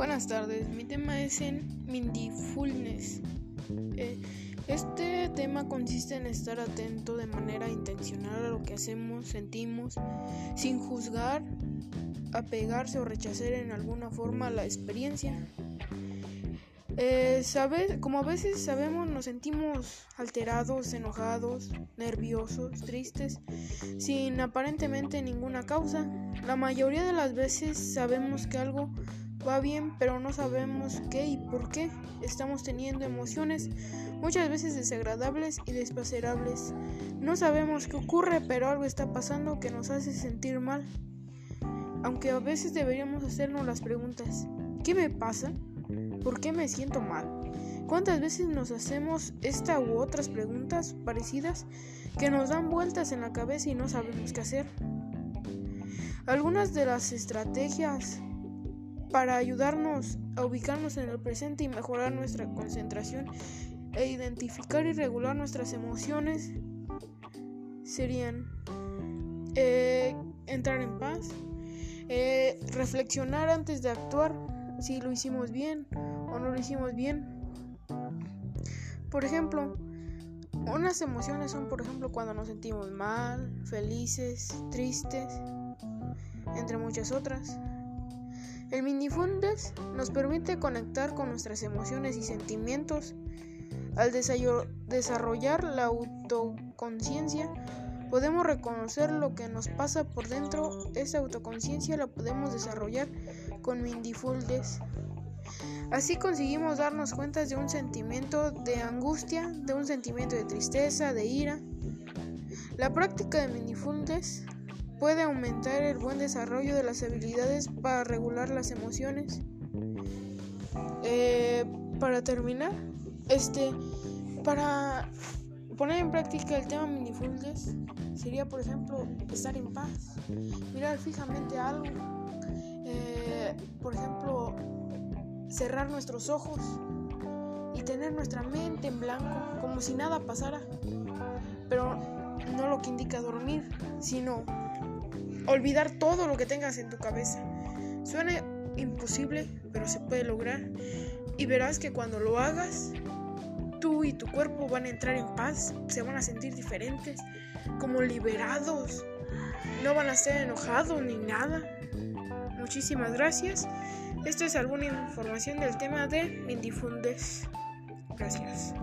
Buenas tardes, mi tema es en Mindfulness. Eh, este tema consiste en estar atento de manera intencional a lo que hacemos, sentimos, sin juzgar, apegarse o rechazar en alguna forma la experiencia. Eh, como a veces sabemos, nos sentimos alterados, enojados, nerviosos, tristes, sin aparentemente ninguna causa. La mayoría de las veces sabemos que algo va bien, pero no sabemos qué y por qué. Estamos teniendo emociones muchas veces desagradables y despacerables. No sabemos qué ocurre, pero algo está pasando que nos hace sentir mal. Aunque a veces deberíamos hacernos las preguntas, ¿qué me pasa? ¿Por qué me siento mal? ¿Cuántas veces nos hacemos esta u otras preguntas parecidas que nos dan vueltas en la cabeza y no sabemos qué hacer? Algunas de las estrategias para ayudarnos a ubicarnos en el presente y mejorar nuestra concentración e identificar y regular nuestras emociones serían eh, entrar en paz, eh, reflexionar antes de actuar si lo hicimos bien o no lo hicimos bien. Por ejemplo, unas emociones son, por ejemplo, cuando nos sentimos mal, felices, tristes, entre muchas otras. El Mindfulness nos permite conectar con nuestras emociones y sentimientos. Al desarrollar la autoconciencia, podemos reconocer lo que nos pasa por dentro. Esa autoconciencia la podemos desarrollar con Mindfulness. Así conseguimos darnos cuenta de un sentimiento de angustia, de un sentimiento de tristeza, de ira. La práctica de Mindfulness puede aumentar el buen desarrollo de las habilidades para regular las emociones. Eh, para terminar, este, para poner en práctica el tema mindfulness sería, por ejemplo, estar en paz, mirar fijamente algo, eh, por ejemplo, cerrar nuestros ojos y tener nuestra mente en blanco, como si nada pasara, pero no lo que indica dormir, sino olvidar todo lo que tengas en tu cabeza. Suena imposible, pero se puede lograr. Y verás que cuando lo hagas, tú y tu cuerpo van a entrar en paz, se van a sentir diferentes, como liberados. No van a estar enojados ni nada. Muchísimas gracias. Esto es alguna información del tema de Mindifundes. Gracias.